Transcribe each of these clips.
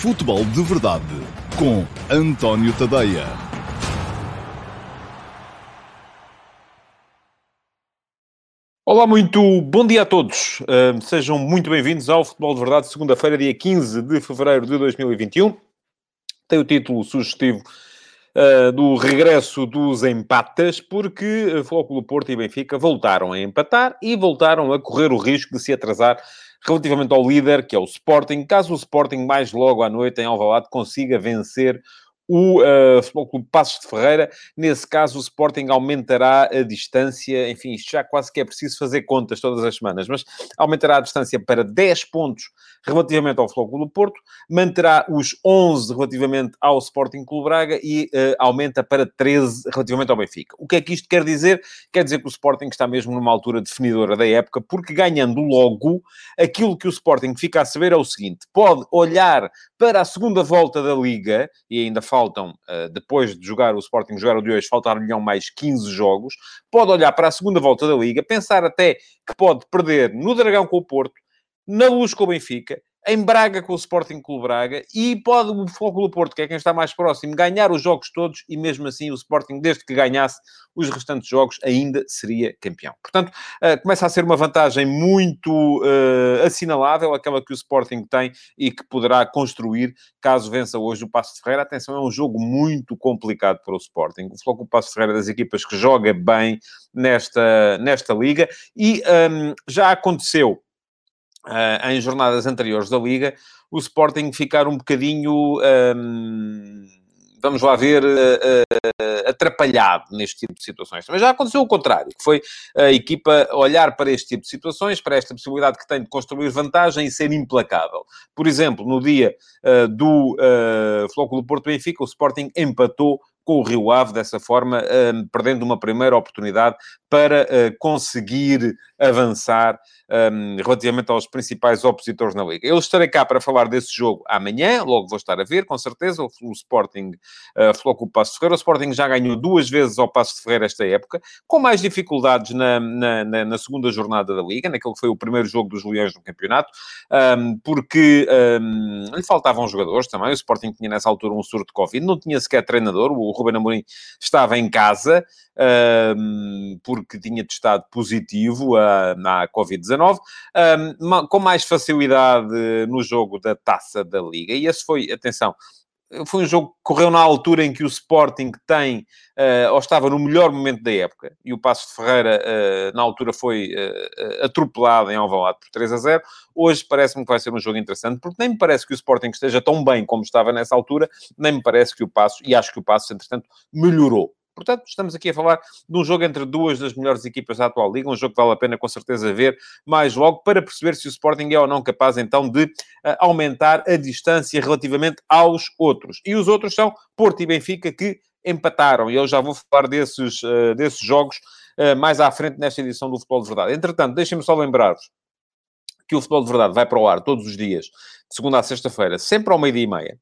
Futebol de Verdade com António Tadeia. Olá, muito bom dia a todos. Uh, sejam muito bem-vindos ao Futebol de Verdade, segunda-feira, dia 15 de fevereiro de 2021. Tem o título sugestivo uh, do regresso dos empates, porque Flóculo Porto e Benfica voltaram a empatar e voltaram a correr o risco de se atrasar relativamente ao líder, que é o Sporting, caso o Sporting mais logo à noite em Alvalade consiga vencer o uh, Futebol Clube Passos de Ferreira. Nesse caso, o Sporting aumentará a distância, enfim, isto já quase que é preciso fazer contas todas as semanas, mas aumentará a distância para 10 pontos relativamente ao Futebol Clube Porto, manterá os 11 relativamente ao Sporting Clube Braga e uh, aumenta para 13 relativamente ao Benfica. O que é que isto quer dizer? Quer dizer que o Sporting está mesmo numa altura definidora da época, porque ganhando logo, aquilo que o Sporting fica a saber é o seguinte, pode olhar para a segunda volta da Liga, e ainda falta faltam, uh, depois de jogar o Sporting, jogar o de hoje, faltaram-lhe mais 15 jogos, pode olhar para a segunda volta da Liga, pensar até que pode perder no Dragão com o Porto, na Luz com o Benfica, em Braga com o Sporting Clube Braga e pode o Foco do Porto, que é quem está mais próximo, ganhar os jogos todos e mesmo assim o Sporting, desde que ganhasse os restantes jogos, ainda seria campeão. Portanto, uh, começa a ser uma vantagem muito uh, assinalável, aquela que o Sporting tem e que poderá construir caso vença hoje o Passo de Ferreira. Atenção, é um jogo muito complicado para o Sporting. O Floco Passo de Ferreira é das equipas que joga bem nesta, nesta liga e um, já aconteceu uh, em jornadas anteriores da Liga, o Sporting ficar um bocadinho, um, vamos lá ver, uh, uh, atrapalhado neste tipo de situações. Mas já aconteceu o contrário, que foi a equipa olhar para este tipo de situações, para esta possibilidade que tem de construir vantagem e ser implacável. Por exemplo, no dia do uh, Flóculo Porto Benfica, o Sporting empatou com o Rio Ave, dessa forma, um, perdendo uma primeira oportunidade para uh, conseguir avançar um, relativamente aos principais opositores na Liga. Eu estarei cá para falar desse jogo amanhã, logo vou estar a ver, com certeza, o, o Sporting uh, falou com o Passo Ferreira. O Sporting já ganhou duas vezes ao Passo Ferreira esta época, com mais dificuldades na, na, na, na segunda jornada da Liga, naquele que foi o primeiro jogo dos Leões no campeonato, um, porque um, lhe faltavam jogadores também. O Sporting tinha nessa altura um surto de Covid, não tinha sequer treinador, o Ruben Amorim estava em casa, porque tinha testado positivo à Covid-19, com mais facilidade no jogo da Taça da Liga. E esse foi, atenção, foi um jogo que correu na altura em que o Sporting tem, uh, ou estava no melhor momento da época, e o Passo de Ferreira, uh, na altura, foi uh, atropelado em Alvalade por 3 a 0. Hoje parece-me que vai ser um jogo interessante, porque nem me parece que o Sporting esteja tão bem como estava nessa altura, nem me parece que o Passo, e acho que o Passo, entretanto, melhorou. Portanto, estamos aqui a falar de um jogo entre duas das melhores equipas da atual Liga, um jogo que vale a pena com certeza ver mais logo, para perceber se o Sporting é ou não capaz então de uh, aumentar a distância relativamente aos outros. E os outros são Porto e Benfica, que empataram, e eu já vou falar desses, uh, desses jogos uh, mais à frente nesta edição do Futebol de Verdade. Entretanto, deixem-me só lembrar-vos que o Futebol de Verdade vai para o ar todos os dias, de segunda a sexta-feira, sempre ao meio-dia e meia.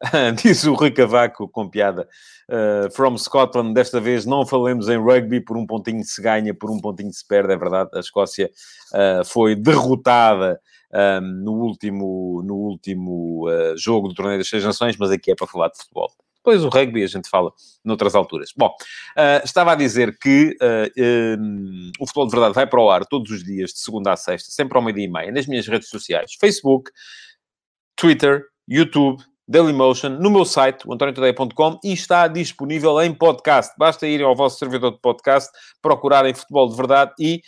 Diz o Rui Cavaco com piada. Uh, from Scotland, desta vez não falemos em rugby, por um pontinho se ganha, por um pontinho se perde, é verdade. A Escócia uh, foi derrotada um, ah, no último, no último uh, jogo do Torneio das Seis Nações, mas aqui é para falar de futebol. Depois o rugby a gente fala noutras alturas. Bom, estava a dizer que um, o Futebol de Verdade vai para o ar todos os dias, de segunda a sexta, sempre ao meio-dia e meia, nas minhas redes sociais, Facebook, Twitter, YouTube, Dailymotion no meu site, antoniotadeia.com, e está disponível em podcast. Basta irem ao vosso servidor de podcast, procurarem Futebol de Verdade e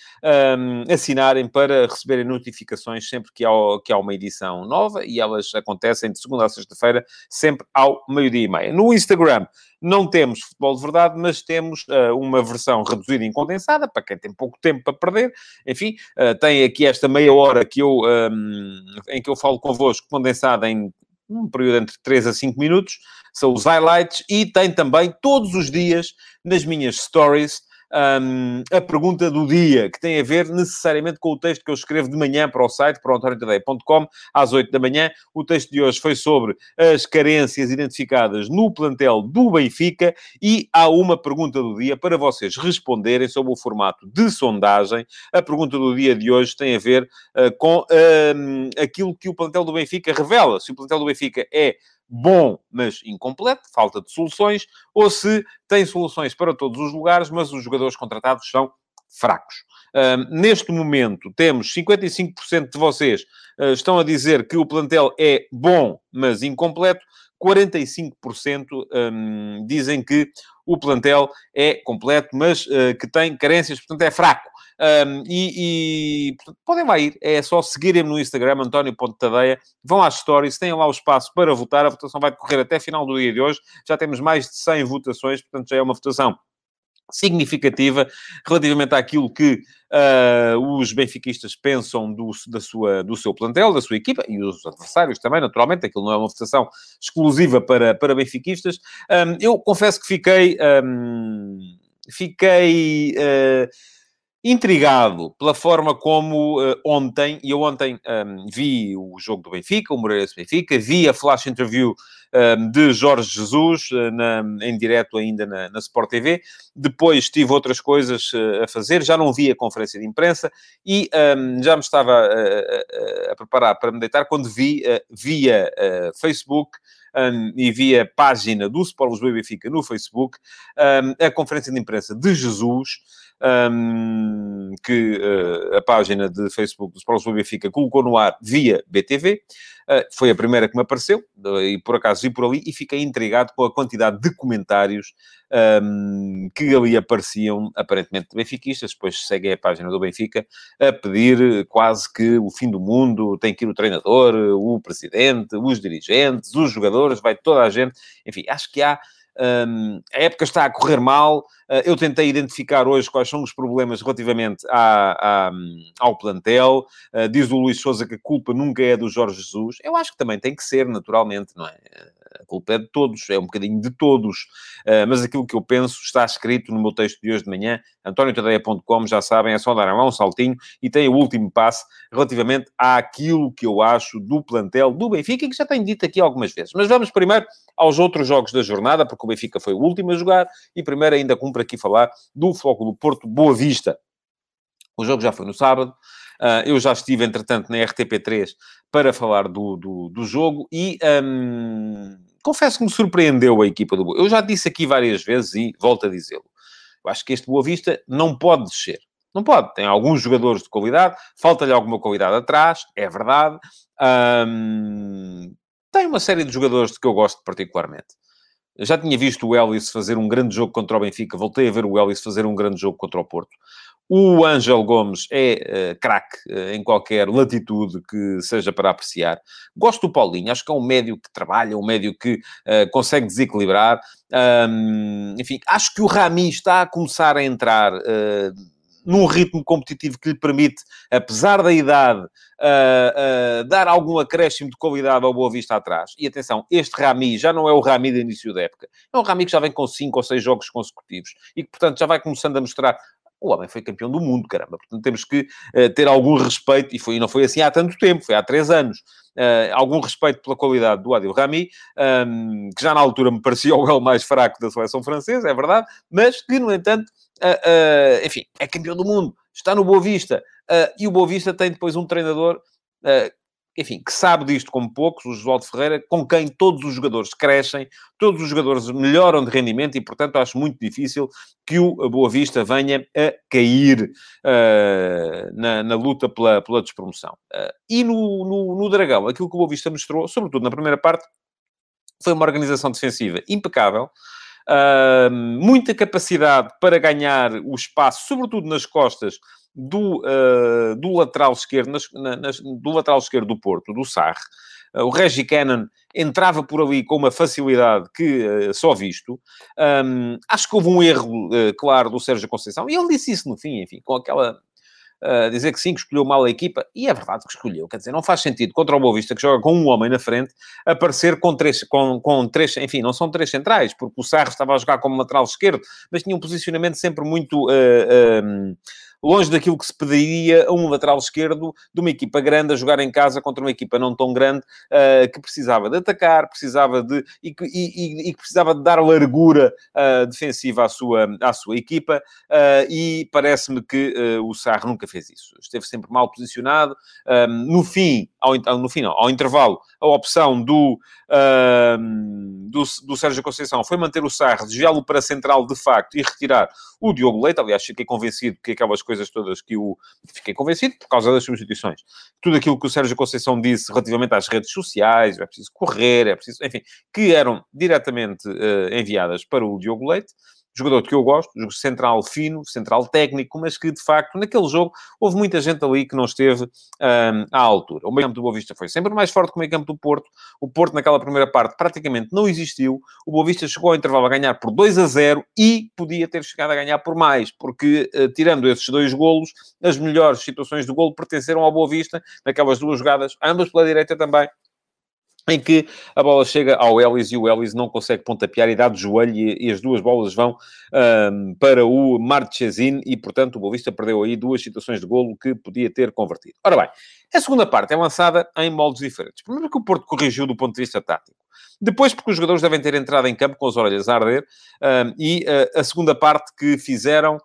um, assinarem para receberem notificações sempre que há, que há uma edição nova, e elas acontecem de segunda a sexta-feira, sempre ao meio-dia e meia. No Instagram não temos Futebol de Verdade, mas temos uh, uma versão reduzida e condensada, para quem tem pouco tempo para perder. Enfim, uh, tem aqui esta meia hora que eu, um, em que eu falo convosco, condensada em um período entre 3 a 5 minutos, são os highlights, e tem também todos os dias nas minhas stories um, a pergunta do dia, que tem a ver necessariamente com o texto que eu escrevo de manhã para o site, para o às 8 da manhã. O texto de hoje foi sobre as carências identificadas no plantel do Benfica e há uma pergunta do dia para vocês responderem sobre o formato de sondagem. A pergunta do dia de hoje tem a ver uh, com uh, aquilo que o plantel do Benfica revela. Se o plantel do Benfica é bom, mas incompleto, falta de soluções, ou se tem soluções para todos os lugares, mas os jogadores contratados são fracos. Uh, neste momento, temos 55% de vocês uh, estão a dizer que o plantel é bom, mas incompleto. 45% um, dizem que o plantel é completo, mas uh, que tem carências, portanto é fraco. Um, e, e portanto, podem lá ir, é só seguirem-me no Instagram, António Tadeia, vão às stories, têm lá o espaço para votar, a votação vai decorrer até final do dia de hoje, já temos mais de 100 votações, portanto já é uma votação significativa relativamente àquilo que uh, os benfiquistas pensam do, da sua, do seu plantel, da sua equipa, e os adversários também, naturalmente, aquilo não é uma votação exclusiva para, para benfiquistas. Um, eu confesso que fiquei... Um, fiquei... Uh, intrigado pela forma como uh, ontem, e eu ontem um, ehm, vi o jogo do Benfica, o Moreirense Benfica, vi a flash interview um, ehm, de Jorge Jesus uh, na, em direto ainda na, na, Sport TV, depois tive outras coisas uh, a fazer, já não vi a conferência de imprensa e um, ehm, já me estava a, preparar para me deitar quando vi via Facebook um, e via página do Sport Lisboa e Benfica no Facebook um, a conferência de imprensa de Jesus, um, que uh, a página de Facebook do Sport Benfica colocou no ar via BTV. Uh, ah, foi a primeira que me apareceu, e por acaso vi por ali, e fiquei intrigado com a quantidade de comentários um, que ali apareciam, aparentemente benfiquistas, depois seguem a página do Benfica, a pedir quase que o fim do mundo, tem que ir o treinador, o presidente, os dirigentes, os jogadores, vai toda a gente. Enfim, acho que há um, a época está a correr mal. Uh, eu tentei identificar hoje quais são os problemas relativamente à, à, ao plantel. Uh, diz o Luís Souza que a culpa nunca é do Jorge Jesus. Eu acho que também tem que ser, naturalmente, não é? A culpa é de todos, é um bocadinho de todos. Uh, mas aquilo que eu penso está escrito no meu texto de hoje de manhã, antoniotadeia.com, já sabem, é só dar lá um saltinho e tem o último passo relativamente àquilo que eu acho do plantel do Benfica, que já tenho dito aqui algumas vezes. Mas vamos primeiro aos outros jogos da jornada, porque o Benfica foi o último a jogar, e primeiro ainda cumpre aqui falar do Floco do Porto Boa Vista. O jogo já foi no sábado. Uh, eu já estive, entretanto, na RTP3 para falar do, do, do jogo e um, confesso que me surpreendeu a equipa do Boa. Eu já disse aqui várias vezes e volto a dizê-lo. Eu acho que este Boa Vista não pode descer. Não pode. Tem alguns jogadores de qualidade, falta-lhe alguma qualidade atrás, é verdade. Um, tem uma série de jogadores de que eu gosto particularmente. Eu já tinha visto o Ellis fazer um grande jogo contra o Benfica, voltei a ver o Ellis fazer um grande jogo contra o Porto. O Ângelo Gomes é uh, craque uh, em qualquer latitude que seja para apreciar. Gosto do Paulinho, acho que é um médio que trabalha, um médio que uh, consegue desequilibrar. Um, enfim, acho que o Rami está a começar a entrar num ritmo competitivo que lhe permite, apesar da idade, uh, uh, dar algum acréscimo de qualidade ao Boa Vista atrás. E atenção, este Rami já não é o Rami de início da época. É um Rami que já vem com 5 ou 6 jogos consecutivos e que, portanto, já vai começando a mostrar o homem foi campeão do mundo, caramba. Portanto, temos que uh, ter algum respeito, e, foi, não foi assim há tanto tempo, foi há três anos. Uh, algum respeito pela qualidade do Adil Rami, um, ehm, que já na altura me parecia o gol mais fraco da seleção francesa, é verdade, mas que, no entanto, uh, enfim, é campeão do mundo, está no Boa Vista, e o Boa Vista tem depois um treinador enfim, que sabe disto como poucos, o Josualdo Ferreira, com quem todos os jogadores crescem, todos os jogadores melhoram de rendimento e, portanto, acho muito difícil que o Boa Vista venha a cair uh, na, na, luta pela, pela despromoção. Uh, e no, no, no, Dragão, aquilo que o Boa Vista mostrou, sobretudo na primeira parte, foi uma organização defensiva impecável, uh, muita capacidade para ganhar o espaço, sobretudo nas costas do, uh, do lateral esquerdo, nas, nas, do lateral esquerdo do Porto, do Sarre. Uh, o Reggie Cannon entrava por ali com uma facilidade que uh, só visto. Um, acho que houve um erro, claro, do Sérgio Conceição, e ele disse isso no fim, enfim, com aquela uh, dizer que sim, que escolheu mal a equipa, e é verdade que escolheu, quer dizer, não faz sentido contra o Boa Vista, que joga com um homem na frente, aparecer com três, com, com três, enfim, não são três centrais, porque o Sarro estava a jogar como lateral esquerdo, mas tinha um posicionamento sempre muito... Uh, uh, longe daquilo que se pediria a um lateral esquerdo de uma equipa grande a jogar em casa contra uma equipa não tão grande uh, que precisava de atacar, precisava de e que, e, e, e precisava de dar largura uh, defensiva à sua, à sua equipa uh, e parece-me que o Sarre nunca fez isso. Esteve sempre mal posicionado. no fim, ao, no fim não, ao intervalo, a opção do, do, do Sérgio Conceição foi manter o Sarre, desviá-lo para a central de facto e retirar o Diogo Leite. Aliás, fiquei convencido que aquelas coisas todas que o... Fiquei convencido por causa das substituições. Tudo aquilo que o Sérgio Conceição disse relativamente às redes sociais, é preciso correr, é preciso... Enfim, que eram diretamente uh, enviadas para o Diogo Leite jogador que eu gosto, central fino, central técnico, mas que, de facto, naquele jogo, houve muita gente ali que não esteve um, à altura. O meio campo do Boa Vista foi sempre mais forte que o meio campo do Porto. O Porto, naquela primeira parte, praticamente não existiu. O Boa Vista chegou ao intervalo a ganhar por 2 a 0 e podia ter chegado a ganhar por mais, porque, uh, tirando esses dois golos, as melhores situações do golo pertenceram ao Boa Vista, naquelas duas jogadas, ambas pela direita também, em que a bola chega ao Ellis e o Ellis não consegue pontapear e dá de joelho e, e as duas bolas vão um, para o Marchesin e, portanto, o Bolista perdeu aí duas situações de golo que podia ter convertido. Ora bem, a segunda parte é lançada em moldes diferentes. Primeiro porque o Porto corrigiu do ponto de vista tático. Depois porque os jogadores devem ter entrado em campo com as orelhas a arder. Um, e uh, a segunda parte que fizeram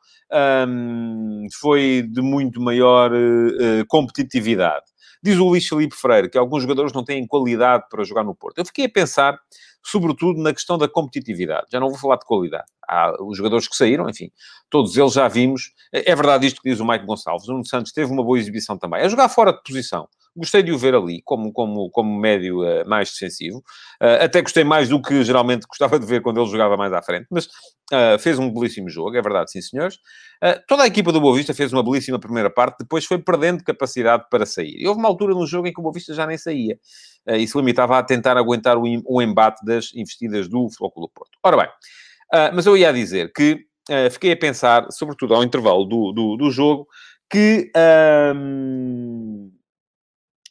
um, foi de muito maior uh, competitividade. Diz o Luís Felipe Freire que alguns jogadores não têm qualidade para jogar no Porto. Eu fiquei a pensar, sobretudo, na questão da competitividade. Já não vou falar de qualidade. Há os jogadores que saíram, enfim, todos eles já vimos. É verdade isto que diz o Mike Gonçalves. O Nuno Santos teve uma boa exibição também. É jogar fora de posição. Gostei de o ver ali, como, como, como médio uh, mais defensivo. Uh, até gostei mais do que geralmente gostava de ver quando ele jogava mais à frente. Mas uh, fez um belíssimo jogo, é verdade, sim senhores. toda a equipa do Boa Vista fez uma belíssima primeira parte, depois foi perdendo capacidade para sair. E houve uma altura no jogo em que o Boa Vista já nem saía. e se limitava a tentar aguentar o, o embate das investidas do Flóculo Porto. Ora bem, mas eu ia dizer que fiquei a pensar, sobretudo ao intervalo do, do, do jogo, que... Um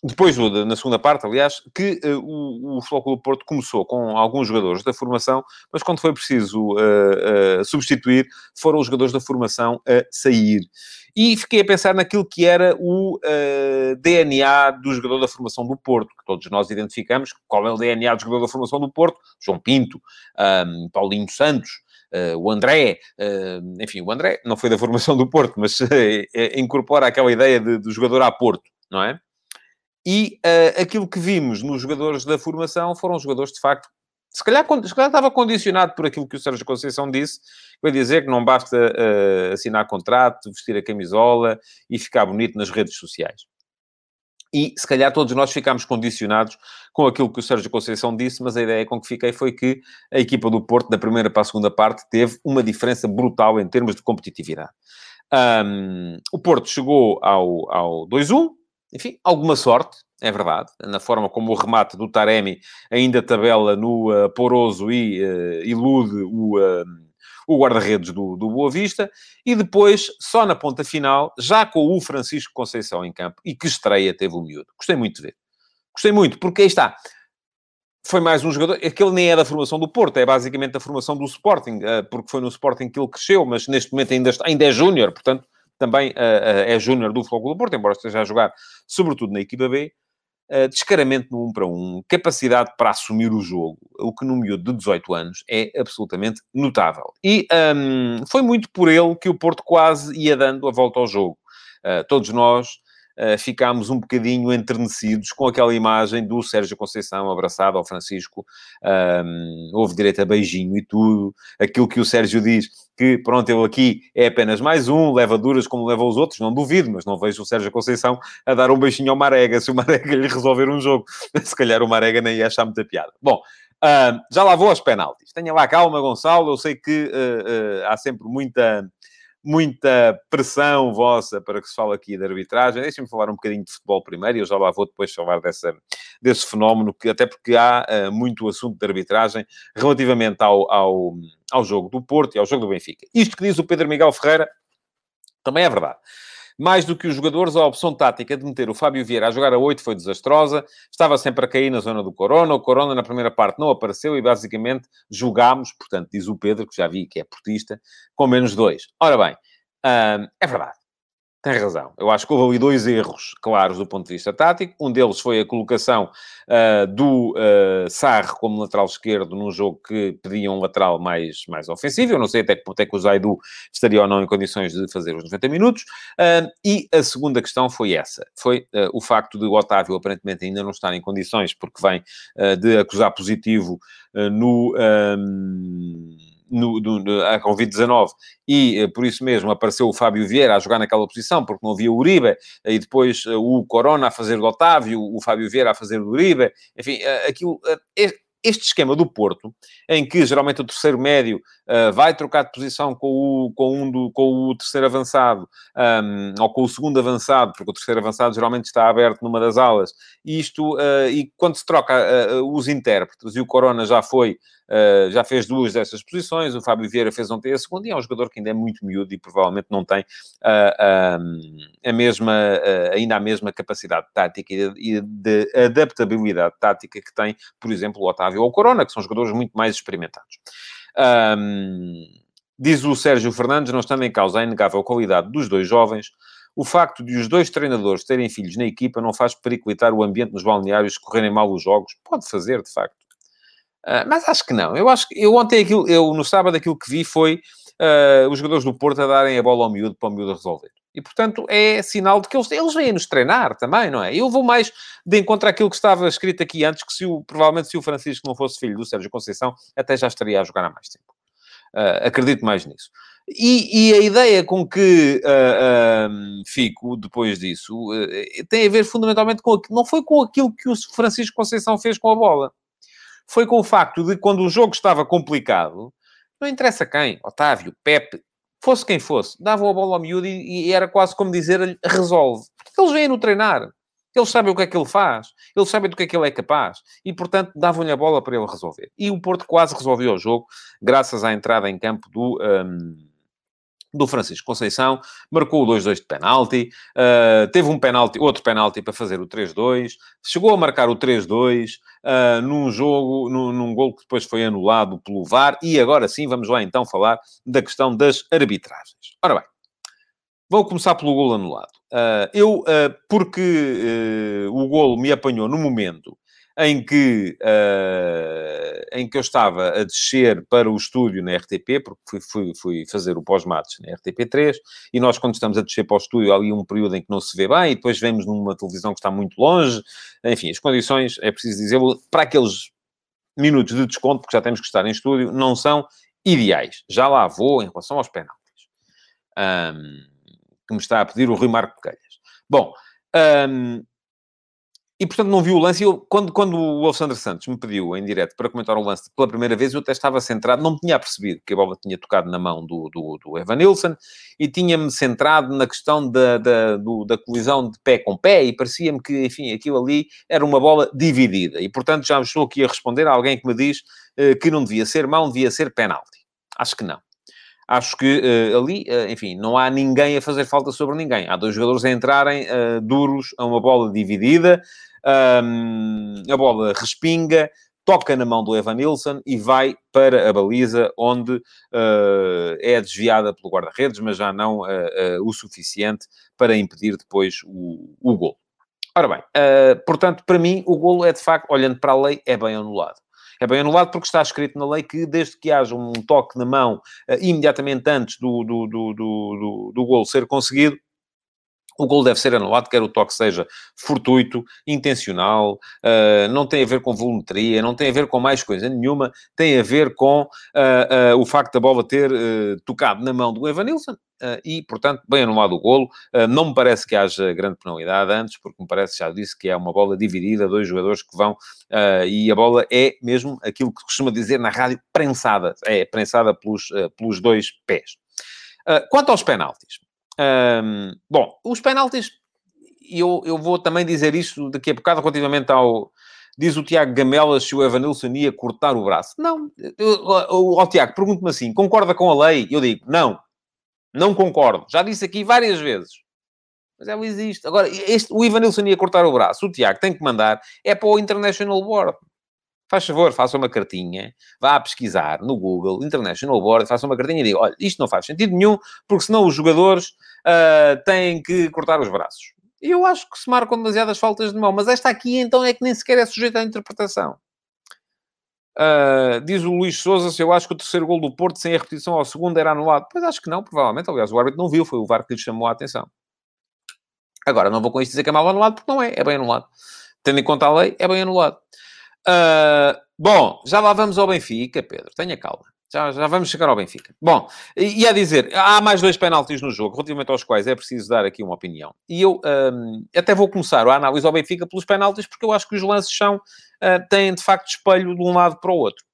depois, na segunda parte, aliás, que uh, o, o Flóculo Porto começou com alguns jogadores da formação, mas quando foi preciso uh, uh, substituir, foram os jogadores da formação a sair. E fiquei a pensar naquilo que era o DNA do jogador da formação do Porto, que todos nós identificamos. Qual é o DNA do jogador da formação do Porto? João Pinto, um, Paulinho Santos, Uh, o André, uh, enfim, o André não foi da formação do Porto, mas uh, incorpora aquela ideia de, de jogador a Porto, não é? E uh, aquilo que vimos nos jogadores da formação foram jogadores, de facto, se calhar, se calhar estava condicionado por aquilo que o Sérgio Conceição disse, vai dizer que não basta uh, assinar contrato, vestir a camisola e ficar bonito nas redes sociais. E se calhar todos nós ficámos condicionados com aquilo que o Sérgio Conceição disse, mas a ideia com que fiquei foi que a equipa do Porto, da primeira para a segunda parte, teve uma diferença brutal em termos de competitividade. Um, o Porto chegou ao, ao 2-1, enfim, alguma sorte, é verdade, na forma como o remate do Taremi ainda tabela no uh, poroso e uh, ilude o, uh, o guarda-redes do, do Boa Vista, e depois, só na ponta final, já com o Francisco Conceição em campo, e que estreia teve o miúdo. Gostei muito de ver. Gostei muito, porque aí está. Foi mais um jogador, aquele nem é da formação do Porto, é basicamente da formação do Sporting, porque foi no Sporting que ele cresceu, mas neste momento ainda, está, ainda é júnior, portanto, também uh, é júnior do Futebol do Porto, embora esteja a jogar sobretudo na equipa B, uh, descaramento no 1 para 1, capacidade para assumir o jogo, o que no miúdo de 18 anos é absolutamente notável. E um, foi muito por ele que o Porto quase ia dando a volta ao jogo. Uh, todos nós uh, ficámos um bocadinho enternecidos com aquela imagem do Sérgio Conceição abraçado ao Francisco. Um, houve direito a beijinho e tudo. Aquilo que o Sérgio diz, que pronto, ele aqui é apenas mais um, leva duras como leva os outros, não duvido, mas não vejo o Sérgio Conceição a dar um beijinho ao Marega, se o Marega lhe resolver um jogo. Se calhar o Marega nem ia achar muita piada. Bom, uh, já lá vou aos penaltis. Tenha lá calma, Gonçalo, eu sei que uh, há sempre muita muita pressão vossa para que se fale aqui de arbitragem. Deixem-me falar um bocadinho de futebol primeiro e eu já lá vou depois falar dessa, desse fenómeno, que até porque há uh, muito assunto de arbitragem relativamente ao, ao, ao jogo do Porto e ao jogo do Benfica. Isto que diz o Pedro Miguel Ferreira também é verdade. Mais do que os jogadores, a opção tática de meter o Fábio Vieira a jogar a 8 foi desastrosa. Estava sempre a cair na zona do Corona. O Corona, na primeira parte, não apareceu e, basicamente, jogámos, portanto, diz o Pedro, que já vi que é portista, com menos dois. Ora bem, hum, é verdade. Tem razão. Eu acho que houve ali dois erros claros do ponto de vista tático. Um deles foi a colocação uh, do uh, Sarre como lateral esquerdo num jogo que pedia um lateral mais, mais ofensivo. Eu não sei até que ponto é que o Zaidu estaria ou não em condições de fazer os 90 minutos. Uh, e a segunda questão foi essa. Foi o facto de o Otávio aparentemente ainda não estar em condições porque vem de acusar positivo no... Um, no, no, a Covid-19 e eh, por isso mesmo apareceu o Fábio Vieira a jogar naquela posição, porque não havia o Uribe, e depois eh, o Corona a fazer do Otávio, o Fábio Vieira a fazer do Uribe, enfim, eh, aquilo, este esquema do Porto, em que geralmente o terceiro médio uh, vai trocar de posição com o, com um do, com o terceiro avançado, um, ou com o segundo avançado, porque o terceiro avançado geralmente está aberto numa das alas, e isto, uh, e quando se troca uh, os intérpretes, e o Corona já foi, já fez duas dessas posições, o Fábio Vieira fez ontem a segunda, e é um jogador que ainda é muito miúdo e provavelmente não tem a mesma, ainda a mesma capacidade tática e de, de adaptabilidade tática que tem, por exemplo, o Otávio ou o Corona, que são jogadores muito mais experimentados. Um, diz o Sérgio Fernandes, não estando em causa a inegável qualidade dos dois jovens, o facto de os dois treinadores terem filhos na equipa não faz periculitar o ambiente nos balneários, correrem mal os jogos? Pode fazer, de facto. Uh, mas acho que não. Eu acho que eu ontem aquilo, eu no sábado aquilo que vi foi uh, os jogadores do Porto a darem a bola ao miúdo para o miúdo resolver. E, portanto, é sinal de que eles, eles vêm-nos treinar também, não é? Eu vou mais de encontro àquilo que estava escrito aqui antes, que se o, provavelmente se o Francisco não fosse filho do Sérgio Conceição, até já estaria a jogar há mais tempo. Uh, acredito mais nisso. E, e, a ideia com que uh, uh, fico depois disso tem a ver fundamentalmente com aquilo, não foi com aquilo que o Francisco Conceição fez com a bola. Foi com o facto de quando o jogo estava complicado, não interessa quem, Otávio, Pepe, fosse quem fosse, davam a bola ao miúdo e, e era quase como dizer resolve. Eles vêm no treinar. Eles sabem o que é que ele faz. Eles sabem do que é que ele é capaz. E, portanto, davam-lhe a bola para ele resolver. E o Porto quase resolveu o jogo, graças à entrada em campo do... Um, do Francisco Conceição, marcou o 2-2 de penalti, uh, teve um penalti, outro penalti para fazer o 3-2, chegou a marcar o 3-2 uh, ah, num jogo, num, num gol que depois foi anulado pelo VAR, e agora sim vamos lá então falar da questão das arbitragens. Ora bem, vou começar pelo gol anulado. Uh, eu, porque o gol me apanhou no momento em que, uh, em que eu estava a descer para o estúdio na RTP, porque fui, fui, fui fazer o pós-matos na RTP3, e nós, quando estamos a descer para o estúdio, há ali um período em que não se vê bem, e depois vemos numa televisão que está muito longe, enfim, as condições, é preciso dizer, para aqueles minutos de desconto, porque já temos que estar em estúdio, não são ideais. Já lá vou em relação aos penaltis. Um, que me está a pedir o Rui Marco Calhas. Bom, um, e, portanto, não vi o lance. E eu, quando, quando o Alexandre Santos me pediu em direto para comentar o lance pela primeira vez, eu até estava centrado, não me tinha percebido que a bola tinha tocado na mão do, do, do Evan Nilsson e tinha-me centrado na questão da, da, do, da colisão de pé com pé e parecia-me que, enfim, aquilo ali era uma bola dividida. E, portanto, já estou aqui a responder a alguém que me diz uh, que não devia ser mão, devia ser penalti. Acho que não. Acho que uh, ali, uh, enfim, não há ninguém a fazer falta sobre ninguém. Há dois jogadores a entrarem uh, duros a uma bola dividida, um, a bola respinga, toca na mão do Evan Nilsson e vai para a baliza, onde é desviada pelo guarda-redes, mas já não o suficiente para impedir depois o, o gol. Ora bem, portanto, para mim, o golo é de facto, olhando para a lei, é bem anulado. É bem anulado porque está escrito na lei que desde que haja um toque na mão uh, imediatamente antes do, do, do, do, do gol ser conseguido, o gol deve ser anulado, quer o toque seja fortuito, intencional, uh, não tem a ver com volumetria, não tem a ver com mais coisa nenhuma, tem a ver com uh, uh, o facto da bola ter tocado na mão do Evanilson e, portanto, bem anulado o golo. não me parece que haja grande penalidade antes, porque me parece, já disse, que é uma bola dividida, dois jogadores que vão e a bola é mesmo aquilo que costuma dizer na rádio, prensada, é prensada pelos, pelos dois pés. quanto aos penaltis, um, bom, os penaltis, eu, eu vou também dizer isto daqui a bocado relativamente ao. Diz o Tiago Gamela se o Evanilson ia cortar o braço. Não. O Tiago, pergunto-me assim: concorda com a lei? Eu digo, não. Não concordo. Já disse aqui várias vezes. Mas ela existe. Agora, este, o Ivanilson ia cortar o braço. O Tiago tem que mandar. É para o International Board. Faz favor, faça uma cartinha, vá pesquisar no Google, International Board, faça uma cartinha e diga, olha, isto não faz sentido nenhum, porque senão os jogadores uh, têm que cortar os braços. Eu acho que se marcam demasiadas faltas de mão, mas esta aqui então é que nem sequer é sujeita à interpretação. Uh, diz o Luís Souza se eu acho que o terceiro gol do Porto, sem a repetição ao segundo, era anulado. Pois acho que não, provavelmente. Aliás, o árbitro não viu, foi o VAR que lhe chamou a atenção. Agora, não vou com isto dizer que é mal anulado, porque não é, é bem anulado. Tendo em conta a lei, é bem anulado. Uh, bom, já lá vamos ao Benfica, Pedro. Tenha calma. Já, já vamos chegar ao Benfica. Bom, e, e a dizer, há mais dois penaltis no jogo, relativamente aos quais é preciso dar aqui uma opinião. E eu um, até vou começar a análise ao Benfica pelos penaltis, porque eu acho que os lances são, uh, têm de facto espelho de um lado para o outro.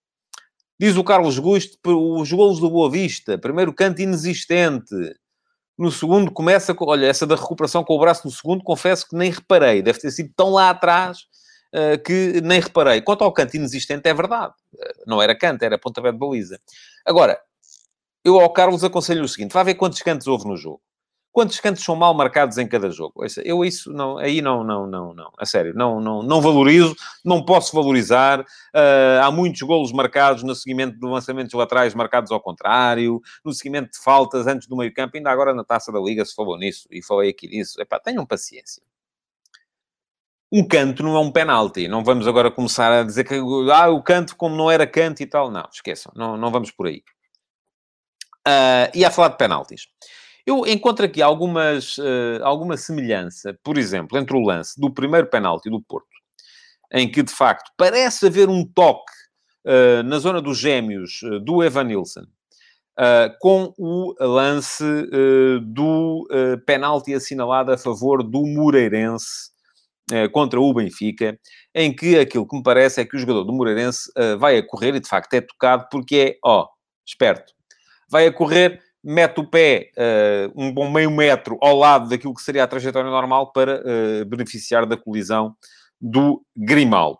Diz o Carlos Gusto, os golos do Boa Vista, primeiro canto inexistente. No segundo começa com, olha, essa da recuperação com o braço no segundo, confesso que nem reparei. Deve ter sido tão lá atrás que nem reparei. Quanto ao canto inexistente, é verdade. Uh, não era canto, era pontapé de baliza. Agora, eu ao Carlos aconselho o seguinte: vá ver quantos cantos houve no jogo. Quantos cantos são mal marcados em cada jogo? Eu isso não, aí não, não, não, não, a sério, não, não, não valorizo, não posso valorizar. Uh, há muitos golos marcados no seguimento de lançamentos laterais marcados ao contrário, no seguimento de faltas antes do meio campo, ainda agora na Taça da Liga se falou nisso, e falei aqui nisso. Epá, tenham paciência um canto não é um penalti. Não vamos agora começar a dizer que ah, o canto como não era canto e tal. Não, esqueçam. Não, não vamos por aí. Uh, e a falar de penaltis. Eu encontro aqui algumas, uh, alguma semelhança, por exemplo, entre o lance do primeiro penalti do Porto, em que, de facto, parece haver um toque uh, na zona dos gêmeos do Evan Nilsson, com o lance do penalti assinalado a favor do Moreirense, contra o Benfica, em que aquilo que me parece é que o jogador do Moreirense uh, vai a correr, e de facto é tocado, porque é, ó, esperto, vai a correr, mete o pé uh, um bom meio metro ao lado daquilo que seria a trajetória normal para beneficiar da colisão do Grimaldo.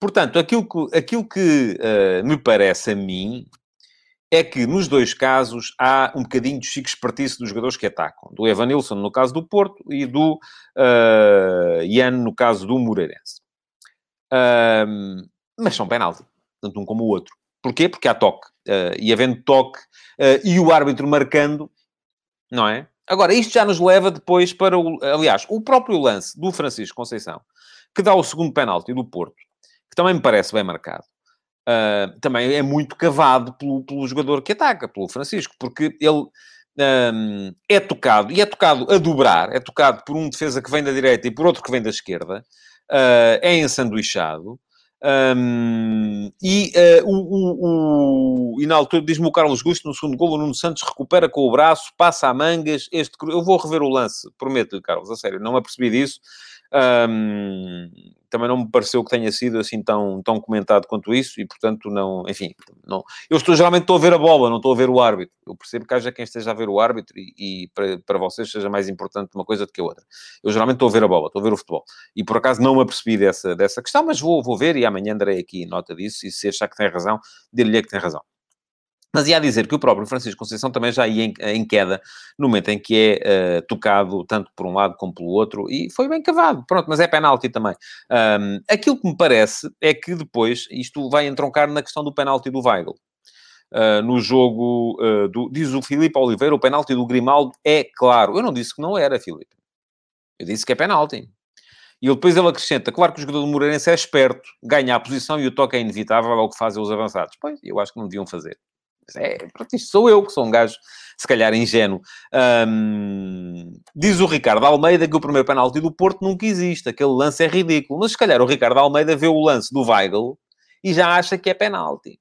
Portanto, aquilo que, aquilo que me parece a mim é que nos dois casos há um bocadinho de chique espertice dos jogadores que atacam. Do Evanilson no caso do Porto e do uh, Ian no caso do Moreirense. Uh, mas são penalti, tanto um como o outro. Porquê? Porque há toque. Uh, e havendo toque uh, e o árbitro marcando, não é? Agora, isto já nos leva depois para o... Aliás, o próprio lance do Francisco Conceição, que dá o segundo penalti do Porto, que também me parece bem marcado uh, também é muito cavado pelo, pelo jogador que ataca, pelo Francisco, porque ele um, é tocado, e é tocado a dobrar, é tocado por um defesa que vem da direita e por outro que vem da esquerda, uh, é ensanduichado, um, e, uh, o, o, o, e na altura diz-me o Carlos Gusto no segundo gol, o Nuno Santos recupera com o braço, passa a mangas. Este, eu vou rever o lance, prometo, Carlos, a sério, não me apercebi disso. Um, também não me pareceu que tenha sido assim tão, tão comentado quanto isso e, portanto, não, enfim, não. Eu estou, geralmente estou a ver a bola, não estou a ver o árbitro. Eu percebo que haja quem esteja a ver o árbitro e, e para, para vocês seja mais importante uma coisa do que a outra. Eu geralmente estou a ver a bola, estou a ver o futebol. E por acaso não me apercebi dessa, dessa questão, mas vou, vou ver e amanhã darei aqui nota disso e se achar que tem razão, dir-lhe que tem razão. Mas ia dizer que o próprio Francisco Conceição também já ia em, em queda no momento em que é uh, tocado tanto por um lado como pelo outro e foi bem cavado, pronto, mas é penalti também. Um, aquilo que me parece é que depois isto vai entroncar na questão do penalti do Weigl. Uh, no jogo, uh, do, diz o Filipe Oliveira, o penalti do Grimaldo é claro. Eu não disse que não era, Filipe. Eu disse que é penalti. E depois ele acrescenta, claro que o jogador do Moreirense é esperto, ganha a posição e o toque é inevitável, é o que fazem os avançados. Pois, eu acho que não deviam fazer. É, isto sou eu, que sou um gajo, se calhar, ingênuo. Diz o Ricardo Almeida que o primeiro penalti do Porto nunca existe. Aquele lance é ridículo. Mas, se calhar, o Ricardo Almeida vê o lance do Weigl e já acha que é penalti.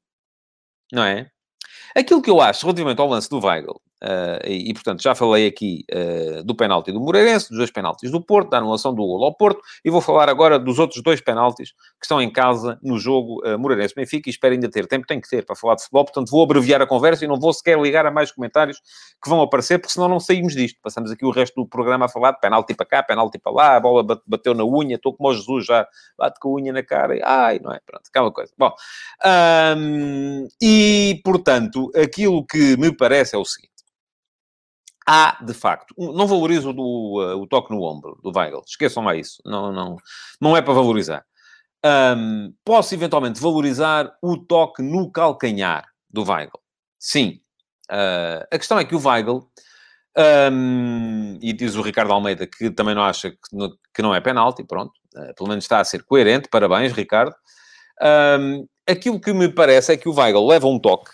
Não é? Aquilo que eu acho, relativamente ao lance do Weigl, Uh, e, e, portanto, já falei aqui uh, do penalti do Moreirense, dos dois penaltis do Porto, da anulação do gol ao Porto, e vou falar agora dos outros dois penaltis que estão em casa no jogo uh, Moreirense-Benfica, e espero ainda ter tempo, tenho que ter para falar de futebol, portanto vou abreviar a conversa e não vou sequer ligar a mais comentários que vão aparecer, porque senão não saímos disto. Passamos aqui o resto do programa a falar de penalti para cá, penalti para lá, a bola bateu na unha, estou como o Jesus, já bate com a unha na cara, e ai, não é? Pronto, aquela coisa. Bom, um, e portanto, aquilo que me parece é o seguinte há, de facto, não valorizo do, uh, o toque no ombro do Weigl, esqueçam lá isso, não, não, não é para valorizar. Um, posso eventualmente valorizar o toque no calcanhar do Weigl. Sim. Uh, a questão é que o Weigl, um, e diz o Ricardo Almeida que também não acha que, no, que não é penalti, pronto, uh, pelo menos está a ser coerente, parabéns, Ricardo. Um, aquilo que me parece é que o Weigl leva um toque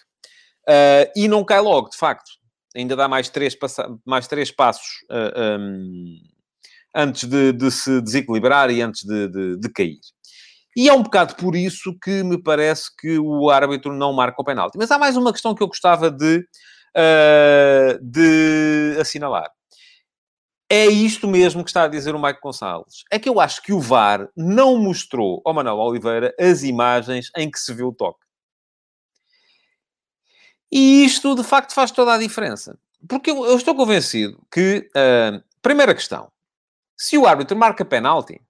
uh, e não cai logo, de facto ainda dá mais três, mais três passos uh, ah, um, antes de, de, se desequilibrar e antes de, de, de, cair. E é um bocado por isso que me parece que o árbitro não marca o penalti. Mas há mais uma questão que eu gostava de, uh, de assinalar. É isto mesmo que está a dizer o Mike Gonçalves. É que eu acho que o VAR não mostrou ao Manuel Oliveira as imagens em que se viu o toque. E isto, de facto, faz toda a diferença. Porque eu, eu estou convencido que, uh, primeira questão, se o árbitro marca penalti,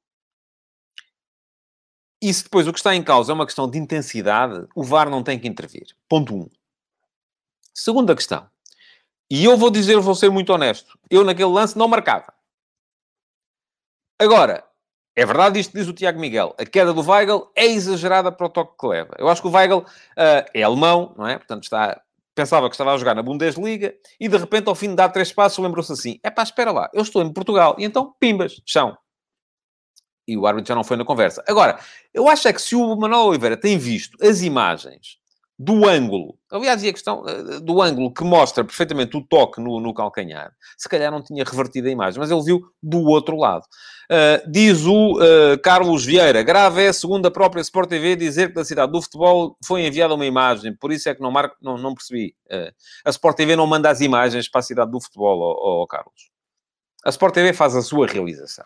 e se depois o que está em causa é uma questão de intensidade, o VAR não tem que intervir. Ponto 1. Um. Segunda questão. E eu vou dizer, vou ser muito honesto. Eu, naquele lance, não marcava. Agora, é verdade isto diz o Tiago Miguel. A queda do Weigl é exagerada para o toque que leva. Eu acho que o Weigl uh, é alemão, não é? Portanto, está pensava que estava a jogar na Bundesliga e de repente, ao fim de dar três passos, lembrou-se assim: é pá, espera lá, eu estou em Portugal e então, pimbas, chão. E o árbitro já não foi na conversa. Agora, eu acho é que se o Manuel Oliveira tem visto as imagens do ângulo, aliás, e a questão eh, do ângulo que mostra perfeitamente o toque no, no calcanhar, se calhar não tinha revertido a imagem, mas ele viu do outro lado. Uh, diz o uh, Carlos Vieira, grave é, segundo a própria Sport TV, dizer que da cidade do futebol foi enviada uma imagem, por isso é que não marco, não, não percebi. Uh, a Sport TV não manda as imagens para a cidade do futebol, ó, ó, Carlos. A Sport TV faz a sua realização.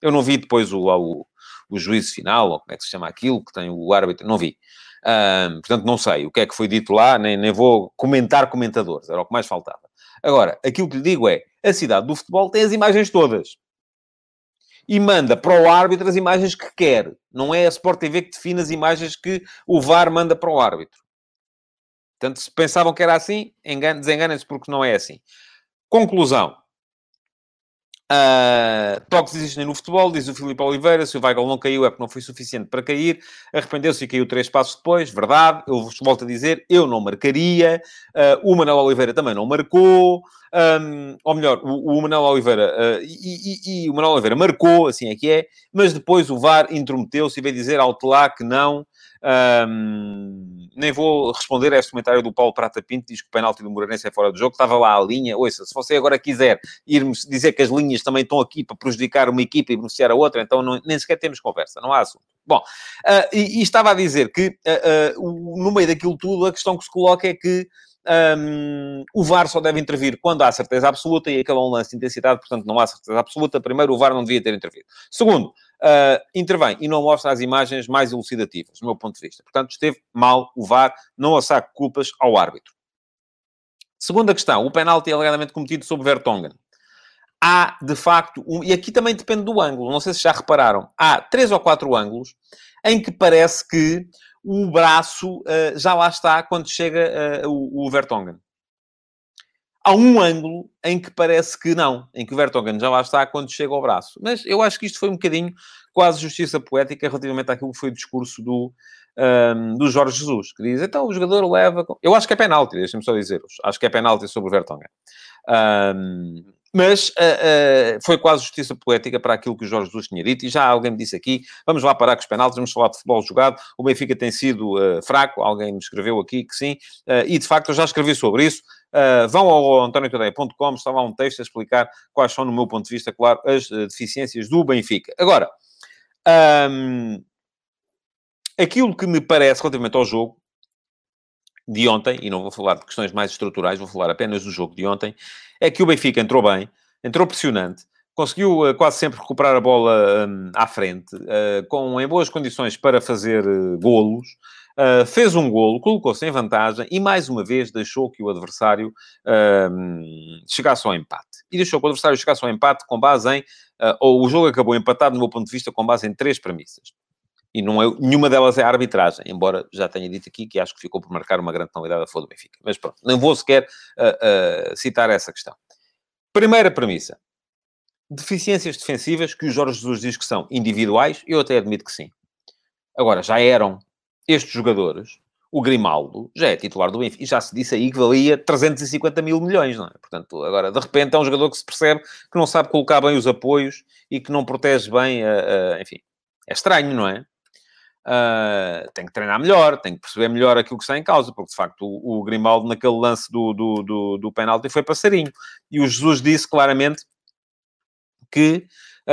Eu não vi depois o, o, o juízo final, ou como é que se chama aquilo, que tem o árbitro, não vi. Um, portanto, não sei o que é que foi dito lá, nem, nem vou comentar comentadores, era o que mais faltava. Agora, aquilo que lhe digo é, a cidade do futebol tem as imagens todas. E manda para o árbitro as imagens que quer. Não é a Sport TV que define as imagens que o VAR manda para o árbitro. Portanto, se pensavam que era assim, desenganem-se porque não é assim. Conclusão. Uh, toques existem no futebol, diz o Filipe Oliveira. Se o Weigl não caiu é porque não foi suficiente para cair. Arrependeu-se e caiu três passos depois. Verdade. Eu vos volto a dizer, eu não marcaria. Uh, o Manuel Oliveira também não marcou. Um, ou melhor, o, o Manuel Oliveira uh, e, e, e, o Manuel Oliveira marcou, assim é que é, mas depois o VAR intrometeu-se e veio dizer ao lá que não. Um, nem vou responder a este comentário do Paulo Prata Pinto, diz que o penalti do Moreirense é fora do jogo, estava lá a linha. Ouça, se você agora quiser ir dizer que as linhas também estão aqui para prejudicar uma equipa e beneficiar a outra, então não, nem sequer temos conversa, não há assunto. Bom, uh, e, e, estava a dizer que uh, uh, no meio daquilo tudo, a questão que se coloca é que um, o VAR só deve intervir quando há certeza absoluta e aquele é um lance de intensidade, portanto não há certeza absoluta. Primeiro, o VAR não devia ter intervido. Segundo, uh, intervém e não mostra as imagens mais elucidativas, do meu ponto de vista. Portanto, esteve mal o VAR, não assaque culpas ao árbitro. Segunda questão, o penalti alegadamente cometido sobre Vertonghen. Há, de facto, um, e aqui também depende do ângulo, não sei se já repararam, há três ou quatro ângulos em que parece que o braço uh, já lá está quando chega uh, o, o Vertonghen há um ângulo em que parece que não, em que o Vertonghen já lá está quando chega ao braço. Mas eu acho que isto foi um bocadinho quase justiça poética relativamente àquilo que foi o discurso do, um, do Jorge Jesus, que diz, então o jogador leva... Eu acho que é penalti, deixem-me só dizer-vos. Acho que é penalti sobre o Vertonghen. Um, mas uh, uh, foi quase justiça poética para aquilo que o Jorge Jesus tinha dito, e já alguém me disse aqui, vamos lá parar com os penaltis, vamos falar de futebol jogado, o Benfica tem sido uh, fraco, alguém me escreveu aqui que sim, e de facto eu já escrevi sobre isso, Uh, vão ao antoniotadeia.com, está lá um texto a explicar quais são, no meu ponto de vista, claro, as uh, deficiências do Benfica. Agora, um, aquilo que me parece relativamente ao jogo de ontem, e não vou falar de questões mais estruturais, vou falar apenas do jogo de ontem, é que o Benfica entrou bem, entrou pressionante, conseguiu uh, quase sempre recuperar a bola um, à frente, com, em boas condições para fazer golos, Uh, fez um golo, colocou-se em vantagem e, mais uma vez, deixou que o adversário uh, chegasse ao empate. E deixou que o adversário chegasse ao empate com base em... Uh, ou o jogo acabou empatado, do meu ponto de vista, com base em três premissas. E não é, nenhuma delas é a arbitragem, embora já tenha dito aqui que acho que ficou por marcar uma grande penalidade a favor do Benfica. Mas pronto, não vou sequer citar essa questão. Primeira premissa. Deficiências defensivas que o Jorge Jesus diz que são individuais, eu até admito que sim. Agora, já eram estes jogadores, o Grimaldo já é titular do Benfica, e já se disse aí que valia 350 mil milhões, não é? Portanto, agora, de repente, é um jogador que se percebe que não sabe colocar bem os apoios e que não protege bem, a, a enfim, é estranho, não é? Uh, tem que treinar melhor, tem que perceber melhor aquilo que está em causa, porque de facto o, o Grimaldo naquele lance do, do, do, do penalti foi passarinho. E o Jesus disse claramente que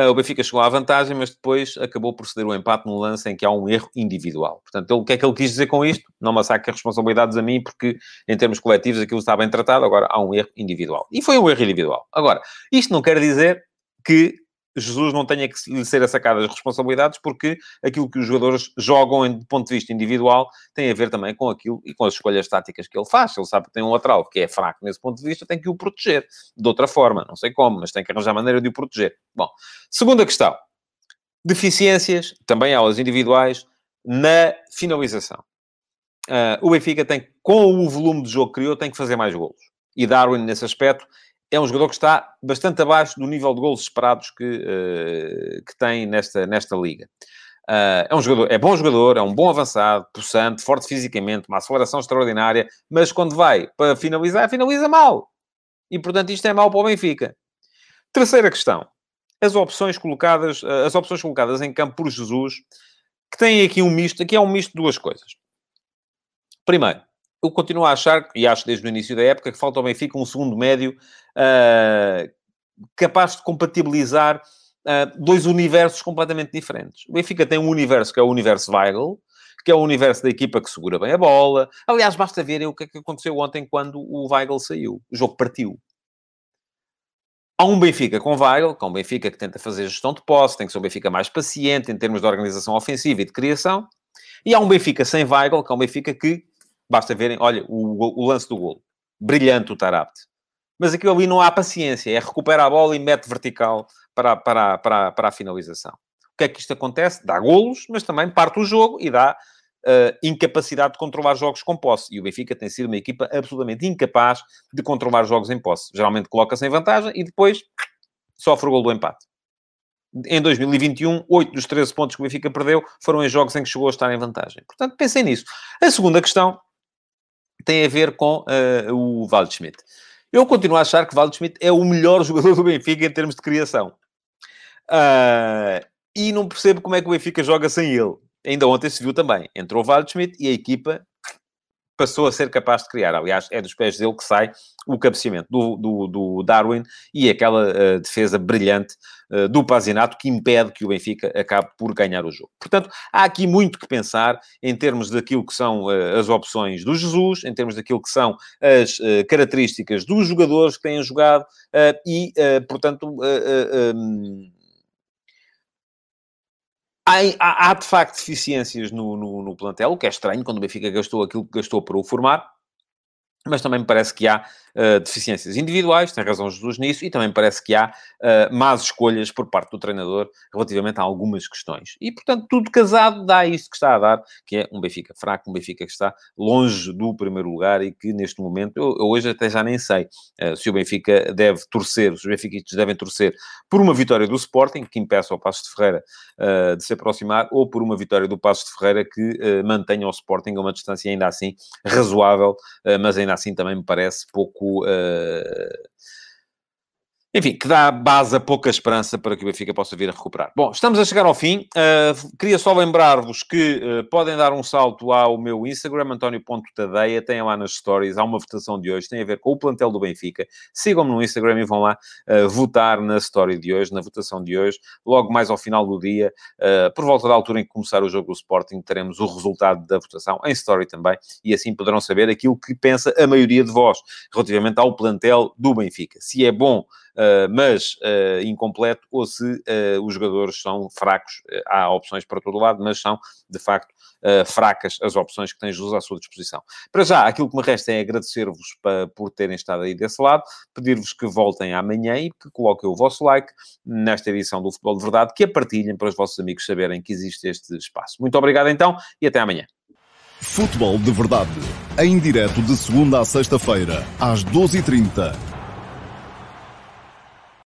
o Benfica chegou à vantagem, mas depois acabou por ceder o empate num lance em que há um erro individual. Portanto, ele, o que é que ele quis dizer com isto? Não me saque responsabilidades a mim, porque em termos coletivos aquilo está bem tratado, agora há um erro individual. E foi um erro individual. Agora, isto não quer dizer que Jesus não tenha que lhe ser sacado as responsabilidades, porque aquilo que os jogadores jogam do ponto de vista individual tem a ver também com aquilo e com as escolhas táticas que ele faz. Ele sabe que tem um lateral que é fraco nesse ponto de vista, tem que o proteger de outra forma, não sei como, mas tem que arranjar maneira de o proteger. Bom, segunda questão: deficiências, também elas individuais, na finalização. Uh, o Benfica tem, com o volume de jogo que criou, tem que fazer mais golos. E Darwin, nesse aspecto, é um jogador que está bastante abaixo do nível de gols esperados que, uh, que tem nesta, nesta liga. Uh, é um jogador, é bom jogador, é um bom avançado, possante, forte fisicamente, uma aceleração extraordinária, mas quando vai para finalizar, finaliza mal. E, portanto, isto é mal para o Benfica. Terceira questão. As opções colocadas, uh, as opções colocadas em campo por Jesus, que têm aqui um misto, aqui é um misto de duas coisas. Primeiro, eu continuo a achar, e acho desde o início da época, que falta ao Benfica um segundo médio uh, capaz de compatibilizar uh, dois universos completamente diferentes. O Benfica tem um universo que é o universo Weigl, que é o universo da equipa que segura bem a bola. Aliás, basta ver o que, é que aconteceu ontem quando o Weigl saiu. O jogo partiu. Há um Benfica com Weigl, que é um Benfica que tenta fazer gestão de posse, tem que ser um Benfica mais paciente em termos de organização ofensiva e de criação. E há um Benfica sem Weigl, que é um Benfica que, basta verem, olha, o, o lance do golo. Brilhante o Tarapte mas aquilo ali não há paciência, é recuperar a bola e mete vertical para, para, para, para a finalização. O que é que isto acontece? Dá golos, mas também parte o jogo e dá uh, incapacidade de controlar jogos com posse. E o Benfica tem sido uma equipa absolutamente incapaz de controlar jogos em posse. Geralmente coloca-se em vantagem e depois sofre o gol do empate. Em 2021, 8 dos 13 pontos que o Benfica perdeu foram em jogos em que chegou a estar em vantagem. Portanto, pensem nisso. A segunda questão tem a ver com uh, o Waldschmidt. Schmidt. Eu continuo a achar que Valdo Schmidt é o melhor jogador do Benfica em termos de criação. Uh, e não percebo como é que o Benfica joga sem ele. Ainda ontem se viu também. Entrou o Valdo Schmidt e a equipa passou a ser capaz de criar. Aliás, é dos pés dele que sai o cabeceamento do, do, do Darwin e aquela uh, defesa brilhante uh, do Pazinato que impede que o Benfica acabe por ganhar o jogo. Portanto, há aqui muito que pensar em termos daquilo que são uh, as opções do Jesus, em termos daquilo que são as características dos jogadores que têm jogado e, portanto, um, Há, há, há, de facto deficiências no, no, no, plantel, o que é estranho quando o Benfica gastou aquilo que gastou para o formar, mas também me parece que há uh, deficiências individuais, tem razão Jesus nisso, e também parece que há uh, más escolhas por parte do treinador relativamente a algumas questões. E, portanto, tudo casado dá isso que está a dar, que é um Benfica fraco, um Benfica que está longe do primeiro lugar e que, neste momento, eu, eu hoje até já nem sei uh, se o Benfica deve torcer, os benfiquistas devem torcer por uma vitória do Sporting, que impeça o Passo de Ferreira de se aproximar, ou por uma vitória do Passo de Ferreira que mantenha o Sporting a uma distância ainda assim razoável, mas ainda assim também me parece pouco. Uh, enfim, que dá base a pouca esperança para que o Benfica possa vir a recuperar. Bom, estamos a chegar ao fim. Uh, queria só lembrar-vos que uh, podem dar um salto ao meu Instagram, António.tadeia, tem lá nas stories, há uma votação de hoje, tem a ver com o plantel do Benfica. Sigam-me no Instagram e vão lá uh, votar na story de hoje, na votação de hoje. Logo mais ao final do dia, por volta da altura em que começar o jogo do Sporting, teremos o resultado da votação em story também, e assim poderão saber aquilo que pensa a maioria de vós relativamente ao plantel do Benfica. Se é bom mas uh, incompleto, ou se uh, os jogadores são fracos. há opções para todo lado, mas são, de facto, fracas as opções que Jesus à sua disposição. Para já, aquilo que me resta é agradecer-vos por terem estado aí desse lado, pedir-vos que voltem amanhã e que coloquem o vosso like nesta edição do Futebol de Verdade, que a partilhem para os vossos amigos saberem que existe este espaço. Muito obrigado então e até amanhã. Futebol de Verdade, em direto de segunda a sexta-feira, às 12h30